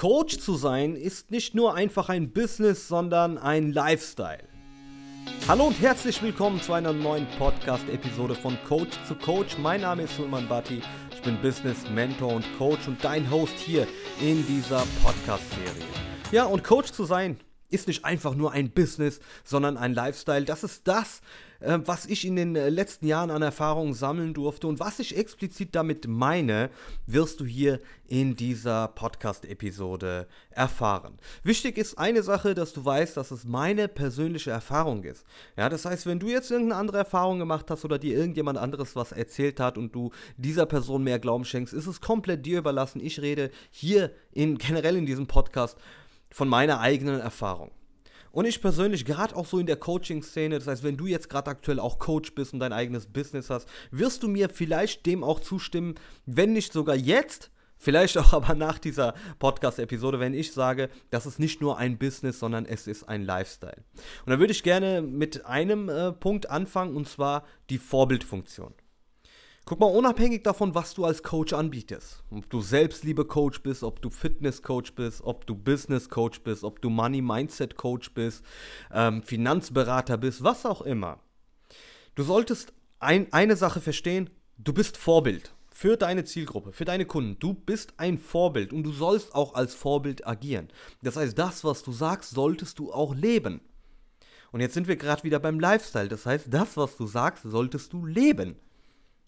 Coach zu sein ist nicht nur einfach ein Business, sondern ein Lifestyle. Hallo und herzlich willkommen zu einer neuen Podcast-Episode von Coach zu Coach. Mein Name ist Sulman Bati, ich bin Business Mentor und Coach und dein Host hier in dieser Podcast-Serie. Ja, und Coach zu sein ist nicht einfach nur ein Business, sondern ein Lifestyle. Das ist das, äh, was ich in den äh, letzten Jahren an Erfahrungen sammeln durfte und was ich explizit damit meine, wirst du hier in dieser Podcast-Episode erfahren. Wichtig ist eine Sache, dass du weißt, dass es meine persönliche Erfahrung ist. Ja, das heißt, wenn du jetzt irgendeine andere Erfahrung gemacht hast oder dir irgendjemand anderes was erzählt hat und du dieser Person mehr Glauben schenkst, ist es komplett dir überlassen. Ich rede hier in, generell in diesem Podcast von meiner eigenen Erfahrung. Und ich persönlich, gerade auch so in der Coaching-Szene, das heißt, wenn du jetzt gerade aktuell auch Coach bist und dein eigenes Business hast, wirst du mir vielleicht dem auch zustimmen, wenn nicht sogar jetzt, vielleicht auch aber nach dieser Podcast-Episode, wenn ich sage, das ist nicht nur ein Business, sondern es ist ein Lifestyle. Und da würde ich gerne mit einem äh, Punkt anfangen, und zwar die Vorbildfunktion. Guck mal, unabhängig davon, was du als Coach anbietest, ob du Selbstliebe-Coach bist, ob du Fitness-Coach bist, ob du Business-Coach bist, ob du Money-Mindset-Coach bist, ähm, Finanzberater bist, was auch immer. Du solltest ein, eine Sache verstehen, du bist Vorbild für deine Zielgruppe, für deine Kunden. Du bist ein Vorbild und du sollst auch als Vorbild agieren. Das heißt, das, was du sagst, solltest du auch leben. Und jetzt sind wir gerade wieder beim Lifestyle. Das heißt, das, was du sagst, solltest du leben.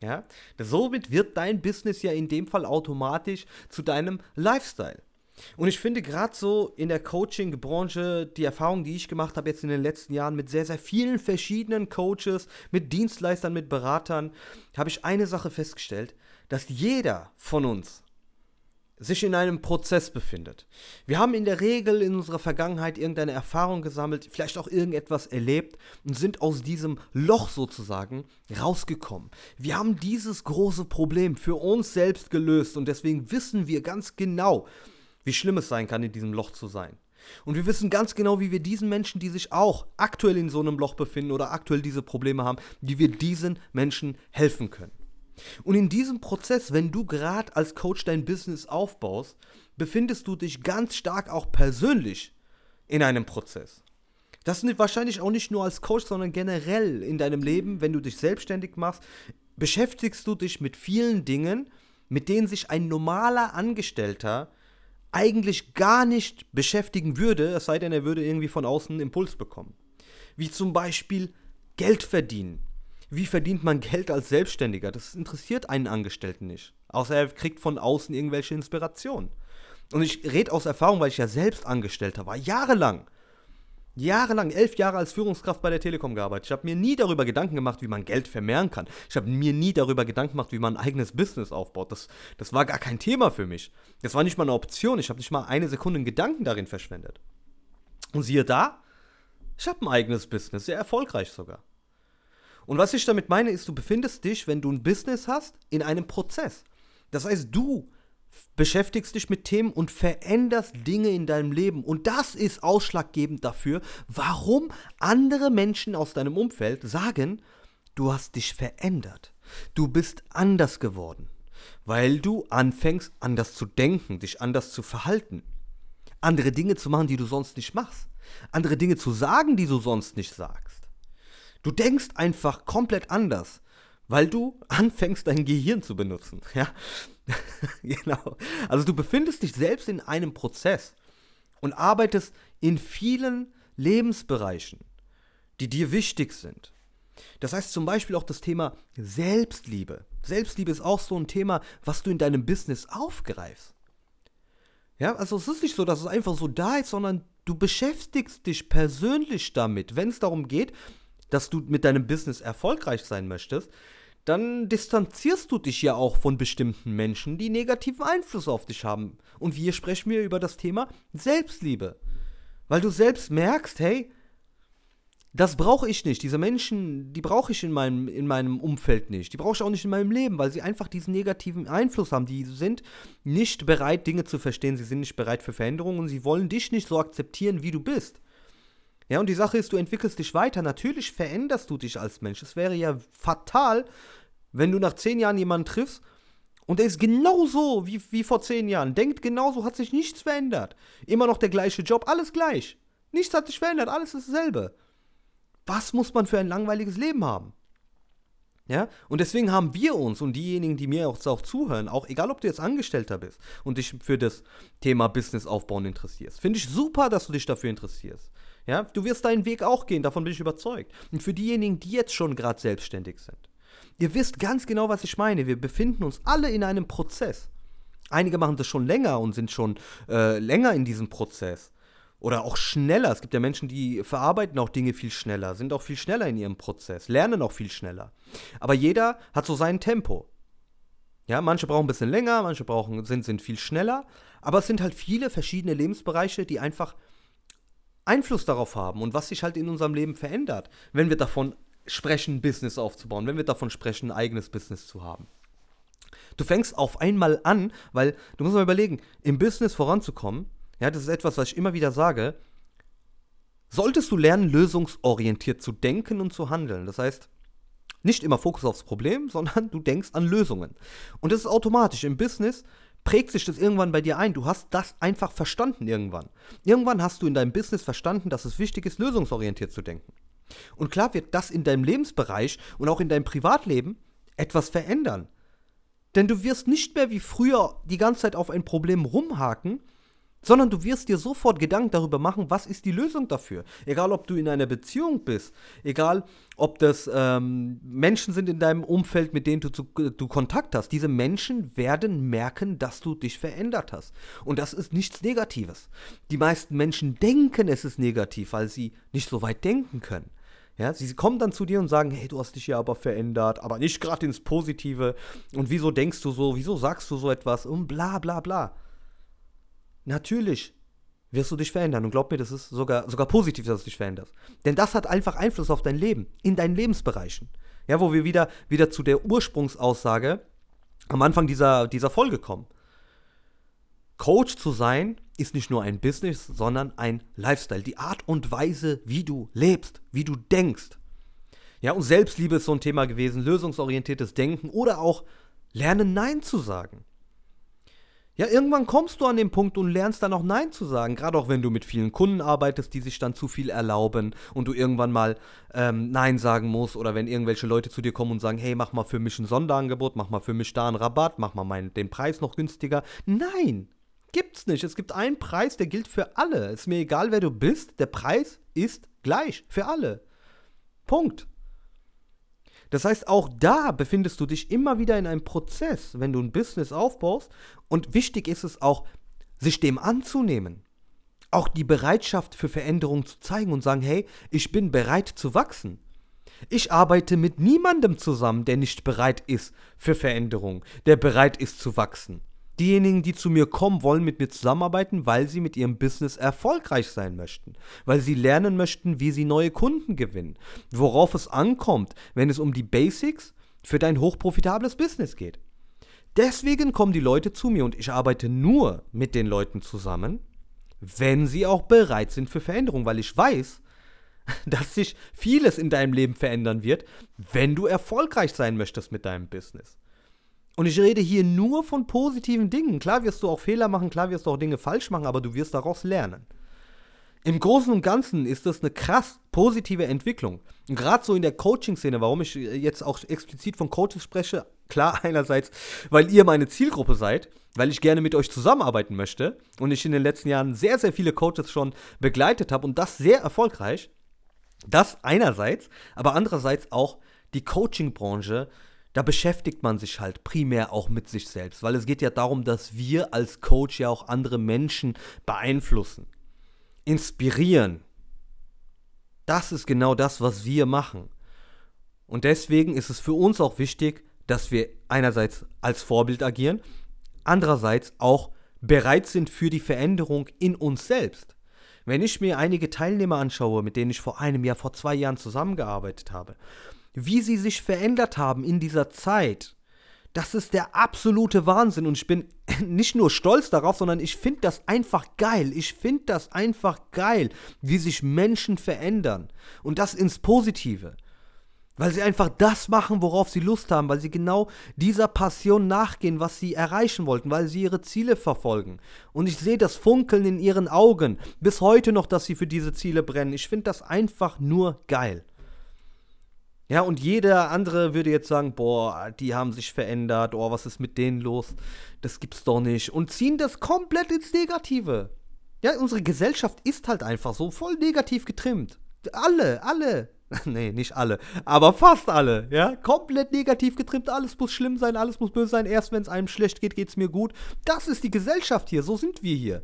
Ja? Somit wird dein Business ja in dem Fall automatisch zu deinem Lifestyle. Und ich finde gerade so in der Coaching-Branche, die Erfahrung, die ich gemacht habe jetzt in den letzten Jahren mit sehr, sehr vielen verschiedenen Coaches, mit Dienstleistern, mit Beratern, habe ich eine Sache festgestellt, dass jeder von uns sich in einem Prozess befindet. Wir haben in der Regel in unserer Vergangenheit irgendeine Erfahrung gesammelt, vielleicht auch irgendetwas erlebt und sind aus diesem Loch sozusagen rausgekommen. Wir haben dieses große Problem für uns selbst gelöst und deswegen wissen wir ganz genau, wie schlimm es sein kann, in diesem Loch zu sein. Und wir wissen ganz genau, wie wir diesen Menschen, die sich auch aktuell in so einem Loch befinden oder aktuell diese Probleme haben, wie wir diesen Menschen helfen können. Und in diesem Prozess, wenn du gerade als Coach dein Business aufbaust, befindest du dich ganz stark auch persönlich in einem Prozess. Das ist wahrscheinlich auch nicht nur als Coach, sondern generell in deinem Leben, wenn du dich selbstständig machst, beschäftigst du dich mit vielen Dingen, mit denen sich ein normaler Angestellter eigentlich gar nicht beschäftigen würde, es sei denn, er würde irgendwie von außen einen Impuls bekommen. Wie zum Beispiel Geld verdienen, wie verdient man Geld als Selbstständiger? Das interessiert einen Angestellten nicht. Außer er kriegt von außen irgendwelche Inspirationen. Und ich rede aus Erfahrung, weil ich ja selbst Angestellter war, jahrelang. Jahrelang, elf Jahre als Führungskraft bei der Telekom gearbeitet. Ich habe mir nie darüber Gedanken gemacht, wie man Geld vermehren kann. Ich habe mir nie darüber Gedanken gemacht, wie man ein eigenes Business aufbaut. Das, das war gar kein Thema für mich. Das war nicht mal eine Option. Ich habe nicht mal eine Sekunde Gedanken darin verschwendet. Und siehe da, ich habe ein eigenes Business, sehr erfolgreich sogar. Und was ich damit meine, ist, du befindest dich, wenn du ein Business hast, in einem Prozess. Das heißt, du beschäftigst dich mit Themen und veränderst Dinge in deinem Leben. Und das ist ausschlaggebend dafür, warum andere Menschen aus deinem Umfeld sagen, du hast dich verändert. Du bist anders geworden. Weil du anfängst, anders zu denken, dich anders zu verhalten. Andere Dinge zu machen, die du sonst nicht machst. Andere Dinge zu sagen, die du sonst nicht sagst. Du denkst einfach komplett anders, weil du anfängst, dein Gehirn zu benutzen. Ja, genau. Also du befindest dich selbst in einem Prozess und arbeitest in vielen Lebensbereichen, die dir wichtig sind. Das heißt zum Beispiel auch das Thema Selbstliebe. Selbstliebe ist auch so ein Thema, was du in deinem Business aufgreifst. Ja, also es ist nicht so, dass es einfach so da ist, sondern du beschäftigst dich persönlich damit, wenn es darum geht, dass du mit deinem Business erfolgreich sein möchtest, dann distanzierst du dich ja auch von bestimmten Menschen, die negativen Einfluss auf dich haben. Und wir sprechen wir über das Thema Selbstliebe. Weil du selbst merkst, hey, das brauche ich nicht. Diese Menschen, die brauche ich in meinem, in meinem Umfeld nicht. Die brauche ich auch nicht in meinem Leben, weil sie einfach diesen negativen Einfluss haben. Die sind nicht bereit, Dinge zu verstehen. Sie sind nicht bereit für Veränderungen und sie wollen dich nicht so akzeptieren, wie du bist. Ja, und die Sache ist, du entwickelst dich weiter. Natürlich veränderst du dich als Mensch. Es wäre ja fatal, wenn du nach zehn Jahren jemanden triffst Und er ist genauso wie, wie vor zehn Jahren. Denkt genauso, hat sich nichts verändert. Immer noch der gleiche Job, alles gleich. Nichts hat sich verändert, alles ist dasselbe. Was muss man für ein langweiliges Leben haben? Ja, und deswegen haben wir uns und diejenigen, die mir auch, auch zuhören, auch egal ob du jetzt Angestellter bist und dich für das Thema Business aufbauen interessierst, finde ich super, dass du dich dafür interessierst. Ja, du wirst deinen Weg auch gehen, davon bin ich überzeugt. Und für diejenigen, die jetzt schon gerade selbstständig sind, ihr wisst ganz genau, was ich meine. Wir befinden uns alle in einem Prozess. Einige machen das schon länger und sind schon äh, länger in diesem Prozess. Oder auch schneller. Es gibt ja Menschen, die verarbeiten auch Dinge viel schneller, sind auch viel schneller in ihrem Prozess, lernen auch viel schneller. Aber jeder hat so sein Tempo. Ja, manche brauchen ein bisschen länger, manche brauchen, sind, sind viel schneller. Aber es sind halt viele verschiedene Lebensbereiche, die einfach Einfluss darauf haben und was sich halt in unserem Leben verändert, wenn wir davon sprechen, Business aufzubauen, wenn wir davon sprechen, ein eigenes Business zu haben. Du fängst auf einmal an, weil du musst mal überlegen, im Business voranzukommen, ja, das ist etwas, was ich immer wieder sage, solltest du lernen, lösungsorientiert zu denken und zu handeln. Das heißt, nicht immer Fokus aufs Problem, sondern du denkst an Lösungen. Und das ist automatisch. Im Business prägt sich das irgendwann bei dir ein. Du hast das einfach verstanden irgendwann. Irgendwann hast du in deinem Business verstanden, dass es wichtig ist, lösungsorientiert zu denken. Und klar wird das in deinem Lebensbereich und auch in deinem Privatleben etwas verändern. Denn du wirst nicht mehr wie früher die ganze Zeit auf ein Problem rumhaken, sondern du wirst dir sofort Gedanken darüber machen, was ist die Lösung dafür. Egal, ob du in einer Beziehung bist, egal, ob das ähm, Menschen sind in deinem Umfeld, mit denen du, zu, du Kontakt hast. Diese Menschen werden merken, dass du dich verändert hast. Und das ist nichts Negatives. Die meisten Menschen denken, es ist negativ, weil sie nicht so weit denken können. Ja, sie kommen dann zu dir und sagen, hey, du hast dich ja aber verändert, aber nicht gerade ins Positive. Und wieso denkst du so, wieso sagst du so etwas und bla bla bla. Natürlich wirst du dich verändern. Und glaub mir, das ist sogar, sogar positiv, dass du dich veränderst. Denn das hat einfach Einfluss auf dein Leben, in deinen Lebensbereichen. Ja, wo wir wieder, wieder zu der Ursprungsaussage am Anfang dieser, dieser Folge kommen. Coach zu sein ist nicht nur ein Business, sondern ein Lifestyle. Die Art und Weise, wie du lebst, wie du denkst. Ja, und Selbstliebe ist so ein Thema gewesen, lösungsorientiertes Denken oder auch lernen, Nein zu sagen. Ja, irgendwann kommst du an den Punkt und lernst dann auch Nein zu sagen. Gerade auch wenn du mit vielen Kunden arbeitest, die sich dann zu viel erlauben und du irgendwann mal ähm, Nein sagen musst oder wenn irgendwelche Leute zu dir kommen und sagen, hey, mach mal für mich ein Sonderangebot, mach mal für mich da einen Rabatt, mach mal meinen, den Preis noch günstiger. Nein, gibt's nicht. Es gibt einen Preis, der gilt für alle. Ist mir egal, wer du bist, der Preis ist gleich für alle. Punkt. Das heißt, auch da befindest du dich immer wieder in einem Prozess, wenn du ein Business aufbaust. Und wichtig ist es auch, sich dem anzunehmen. Auch die Bereitschaft für Veränderung zu zeigen und sagen, hey, ich bin bereit zu wachsen. Ich arbeite mit niemandem zusammen, der nicht bereit ist für Veränderung, der bereit ist zu wachsen. Diejenigen, die zu mir kommen, wollen mit mir zusammenarbeiten, weil sie mit ihrem Business erfolgreich sein möchten, weil sie lernen möchten, wie sie neue Kunden gewinnen, worauf es ankommt, wenn es um die Basics für dein hochprofitables Business geht. Deswegen kommen die Leute zu mir und ich arbeite nur mit den Leuten zusammen, wenn sie auch bereit sind für Veränderung, weil ich weiß, dass sich vieles in deinem Leben verändern wird, wenn du erfolgreich sein möchtest mit deinem Business. Und ich rede hier nur von positiven Dingen. Klar wirst du auch Fehler machen, klar wirst du auch Dinge falsch machen, aber du wirst daraus lernen. Im Großen und Ganzen ist das eine krass positive Entwicklung. Und gerade so in der Coaching-Szene, warum ich jetzt auch explizit von Coaches spreche, klar einerseits, weil ihr meine Zielgruppe seid, weil ich gerne mit euch zusammenarbeiten möchte und ich in den letzten Jahren sehr, sehr viele Coaches schon begleitet habe und das sehr erfolgreich. Das einerseits, aber andererseits auch die Coaching-Branche da beschäftigt man sich halt primär auch mit sich selbst, weil es geht ja darum, dass wir als Coach ja auch andere Menschen beeinflussen, inspirieren. Das ist genau das, was wir machen. Und deswegen ist es für uns auch wichtig, dass wir einerseits als Vorbild agieren, andererseits auch bereit sind für die Veränderung in uns selbst. Wenn ich mir einige Teilnehmer anschaue, mit denen ich vor einem Jahr, vor zwei Jahren zusammengearbeitet habe, wie sie sich verändert haben in dieser Zeit. Das ist der absolute Wahnsinn und ich bin nicht nur stolz darauf, sondern ich finde das einfach geil. Ich finde das einfach geil, wie sich Menschen verändern und das ins Positive. Weil sie einfach das machen, worauf sie Lust haben, weil sie genau dieser Passion nachgehen, was sie erreichen wollten, weil sie ihre Ziele verfolgen. Und ich sehe das Funkeln in ihren Augen bis heute noch, dass sie für diese Ziele brennen. Ich finde das einfach nur geil. Ja, und jeder andere würde jetzt sagen, boah, die haben sich verändert, oh, was ist mit denen los? Das gibt's doch nicht. Und ziehen das komplett ins Negative. Ja, unsere Gesellschaft ist halt einfach so voll negativ getrimmt. Alle, alle. nee, nicht alle, aber fast alle, ja, komplett negativ getrimmt, alles muss schlimm sein, alles muss böse sein, erst wenn es einem schlecht geht, geht es mir gut. Das ist die Gesellschaft hier, so sind wir hier.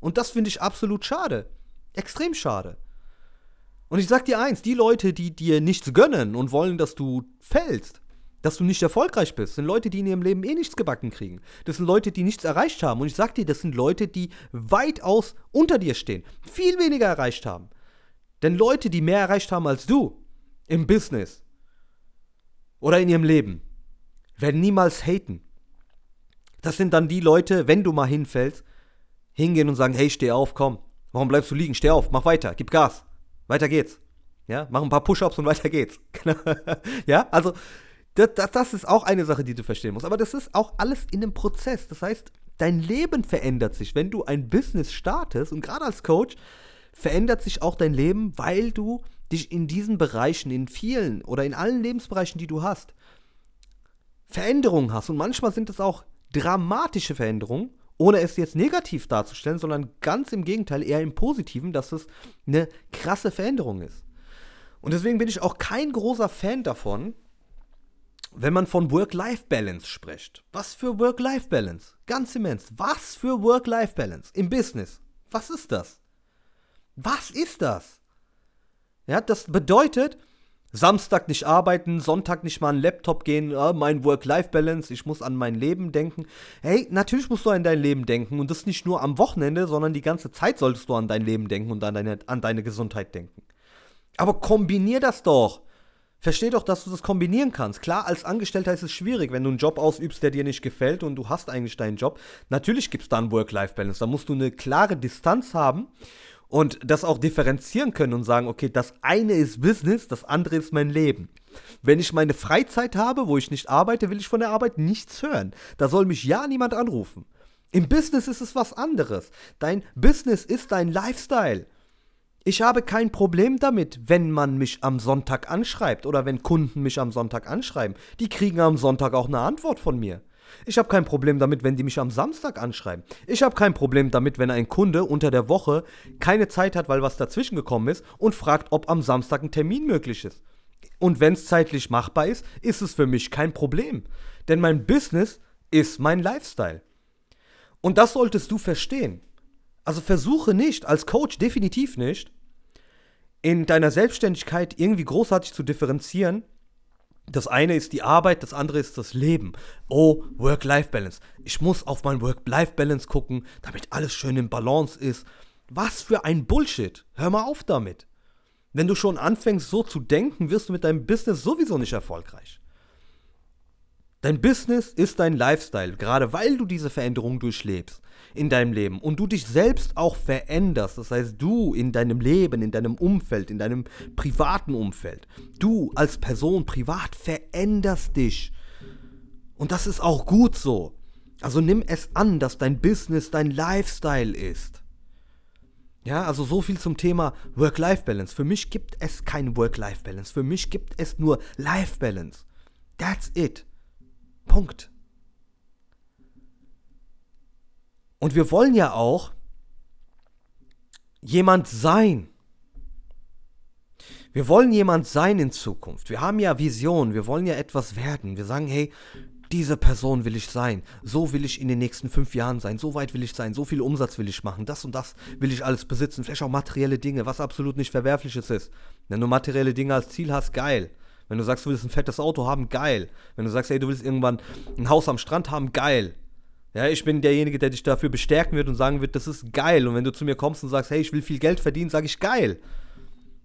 Und das finde ich absolut schade. Extrem schade. Und ich sag dir eins, die Leute, die dir nichts gönnen und wollen, dass du fällst, dass du nicht erfolgreich bist, sind Leute, die in ihrem Leben eh nichts gebacken kriegen. Das sind Leute, die nichts erreicht haben. Und ich sag dir, das sind Leute, die weitaus unter dir stehen, viel weniger erreicht haben. Denn Leute, die mehr erreicht haben als du im Business oder in ihrem Leben, werden niemals haten. Das sind dann die Leute, wenn du mal hinfällst, hingehen und sagen, hey, steh auf, komm. Warum bleibst du liegen? Steh auf, mach weiter, gib Gas. Weiter geht's. Ja, mach ein paar Push-ups und weiter geht's. ja, also das, das, das ist auch eine Sache, die du verstehen musst. Aber das ist auch alles in einem Prozess. Das heißt, dein Leben verändert sich, wenn du ein Business startest und gerade als Coach verändert sich auch dein Leben, weil du dich in diesen Bereichen, in vielen oder in allen Lebensbereichen, die du hast, Veränderungen hast. Und manchmal sind es auch dramatische Veränderungen, ohne es jetzt negativ darzustellen, sondern ganz im Gegenteil, eher im Positiven, dass es eine krasse Veränderung ist. Und deswegen bin ich auch kein großer Fan davon, wenn man von Work-Life-Balance spricht. Was für Work-Life-Balance? Ganz immens. Was für Work-Life-Balance im Business? Was ist das? Was ist das? Ja, das bedeutet, Samstag nicht arbeiten, Sonntag nicht mal an den Laptop gehen, äh, mein Work-Life-Balance, ich muss an mein Leben denken. Hey, natürlich musst du an dein Leben denken und das nicht nur am Wochenende, sondern die ganze Zeit solltest du an dein Leben denken und an deine, an deine Gesundheit denken. Aber kombinier das doch. Versteh doch, dass du das kombinieren kannst. Klar, als Angestellter ist es schwierig, wenn du einen Job ausübst, der dir nicht gefällt und du hast eigentlich deinen Job. Natürlich gibt es da einen Work-Life-Balance. Da musst du eine klare Distanz haben und das auch differenzieren können und sagen, okay, das eine ist Business, das andere ist mein Leben. Wenn ich meine Freizeit habe, wo ich nicht arbeite, will ich von der Arbeit nichts hören. Da soll mich ja niemand anrufen. Im Business ist es was anderes. Dein Business ist dein Lifestyle. Ich habe kein Problem damit, wenn man mich am Sonntag anschreibt oder wenn Kunden mich am Sonntag anschreiben. Die kriegen am Sonntag auch eine Antwort von mir. Ich habe kein Problem damit, wenn die mich am Samstag anschreiben. Ich habe kein Problem damit, wenn ein Kunde unter der Woche keine Zeit hat, weil was dazwischen gekommen ist und fragt, ob am Samstag ein Termin möglich ist. Und wenn es zeitlich machbar ist, ist es für mich kein Problem. Denn mein Business ist mein Lifestyle. Und das solltest du verstehen. Also versuche nicht, als Coach definitiv nicht, in deiner Selbstständigkeit irgendwie großartig zu differenzieren das eine ist die Arbeit, das andere ist das Leben. Oh, Work-Life-Balance. Ich muss auf mein Work-Life-Balance gucken, damit alles schön im Balance ist. Was für ein Bullshit. Hör mal auf damit. Wenn du schon anfängst so zu denken, wirst du mit deinem Business sowieso nicht erfolgreich. Dein Business ist dein Lifestyle, gerade weil du diese Veränderung durchlebst in deinem Leben und du dich selbst auch veränderst. Das heißt, du in deinem Leben, in deinem Umfeld, in deinem privaten Umfeld, du als Person privat veränderst dich. Und das ist auch gut so. Also nimm es an, dass dein Business dein Lifestyle ist. Ja, also so viel zum Thema Work-Life-Balance. Für mich gibt es keine Work-Life-Balance. Für mich gibt es nur Life-Balance. That's it. Punkt. Und wir wollen ja auch jemand sein. Wir wollen jemand sein in Zukunft. Wir haben ja Visionen, wir wollen ja etwas werden. Wir sagen, hey, diese Person will ich sein. So will ich in den nächsten fünf Jahren sein. So weit will ich sein. So viel Umsatz will ich machen. Das und das will ich alles besitzen. Vielleicht auch materielle Dinge, was absolut nicht verwerfliches ist. Wenn du materielle Dinge als Ziel hast, geil. Wenn du sagst, du willst ein fettes Auto haben, geil. Wenn du sagst, ey, du willst irgendwann ein Haus am Strand haben, geil. Ja, ich bin derjenige, der dich dafür bestärken wird und sagen wird, das ist geil. Und wenn du zu mir kommst und sagst, hey, ich will viel Geld verdienen, sage ich geil.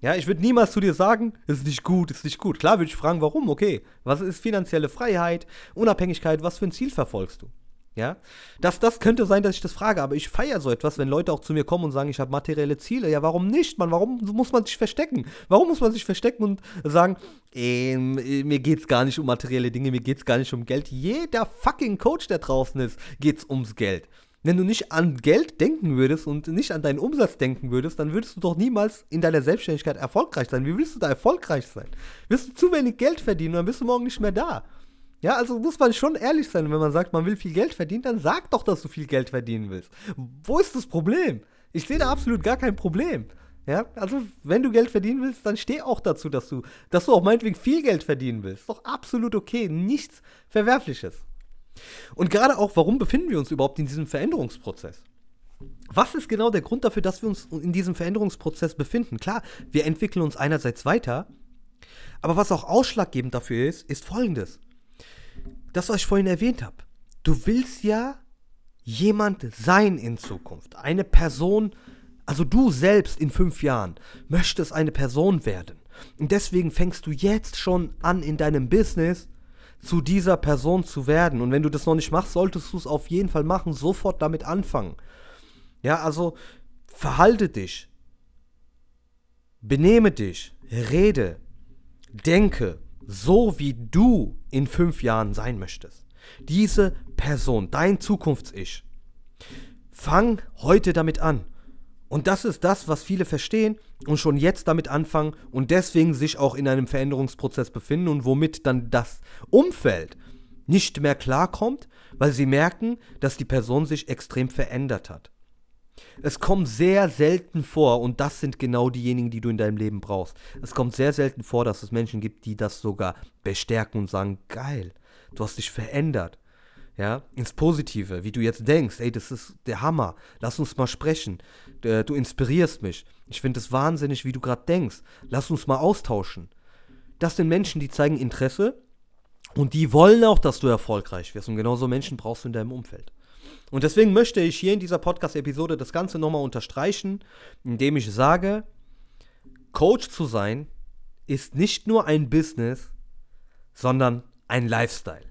Ja, ich würde niemals zu dir sagen, ist nicht gut, ist nicht gut. Klar würde ich fragen, warum, okay. Was ist finanzielle Freiheit, Unabhängigkeit, was für ein Ziel verfolgst du? Ja, das, das könnte sein, dass ich das frage, aber ich feiere so etwas, wenn Leute auch zu mir kommen und sagen, ich habe materielle Ziele. Ja, warum nicht, man? Warum muss man sich verstecken? Warum muss man sich verstecken und sagen, äh, mir geht's gar nicht um materielle Dinge, mir geht's gar nicht um Geld. Jeder fucking Coach, der draußen ist, geht's ums Geld. Wenn du nicht an Geld denken würdest und nicht an deinen Umsatz denken würdest, dann würdest du doch niemals in deiner Selbstständigkeit erfolgreich sein. Wie willst du da erfolgreich sein? Wirst du zu wenig Geld verdienen, dann bist du morgen nicht mehr da. Ja, also muss man schon ehrlich sein, wenn man sagt, man will viel Geld verdienen, dann sag doch, dass du viel Geld verdienen willst. Wo ist das Problem? Ich sehe da absolut gar kein Problem. Ja, also wenn du Geld verdienen willst, dann steh auch dazu, dass du, dass du auch meinetwegen viel Geld verdienen willst. Doch absolut okay, nichts Verwerfliches. Und gerade auch, warum befinden wir uns überhaupt in diesem Veränderungsprozess? Was ist genau der Grund dafür, dass wir uns in diesem Veränderungsprozess befinden? Klar, wir entwickeln uns einerseits weiter, aber was auch ausschlaggebend dafür ist, ist folgendes das, was ich vorhin erwähnt habe. Du willst ja jemand sein in Zukunft. Eine Person, also du selbst in fünf Jahren möchtest eine Person werden. Und deswegen fängst du jetzt schon an in deinem Business zu dieser Person zu werden. Und wenn du das noch nicht machst, solltest du es auf jeden Fall machen, sofort damit anfangen. Ja, also verhalte dich, benehme dich, rede, denke, so wie du in fünf Jahren sein möchtest. Diese Person, dein Zukunfts-Ich. Fang heute damit an. Und das ist das, was viele verstehen und schon jetzt damit anfangen und deswegen sich auch in einem Veränderungsprozess befinden und womit dann das Umfeld nicht mehr klarkommt, weil sie merken, dass die Person sich extrem verändert hat. Es kommt sehr selten vor, und das sind genau diejenigen, die du in deinem Leben brauchst. Es kommt sehr selten vor, dass es Menschen gibt, die das sogar bestärken und sagen, geil, du hast dich verändert. Ja, ins Positive, wie du jetzt denkst, ey, das ist der Hammer, lass uns mal sprechen, du inspirierst mich. Ich finde es wahnsinnig, wie du gerade denkst, lass uns mal austauschen. Das sind Menschen, die zeigen Interesse und die wollen auch, dass du erfolgreich wirst. Und genauso Menschen brauchst du in deinem Umfeld. Und deswegen möchte ich hier in dieser Podcast-Episode das Ganze nochmal unterstreichen, indem ich sage, Coach zu sein ist nicht nur ein Business, sondern ein Lifestyle.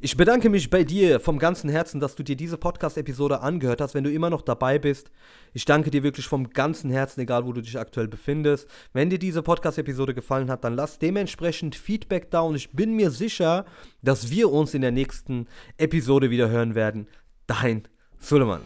Ich bedanke mich bei dir vom ganzen Herzen, dass du dir diese Podcast-Episode angehört hast. Wenn du immer noch dabei bist, ich danke dir wirklich vom ganzen Herzen, egal wo du dich aktuell befindest. Wenn dir diese Podcast-Episode gefallen hat, dann lass dementsprechend Feedback da und ich bin mir sicher, dass wir uns in der nächsten Episode wieder hören werden. Dein Suleiman.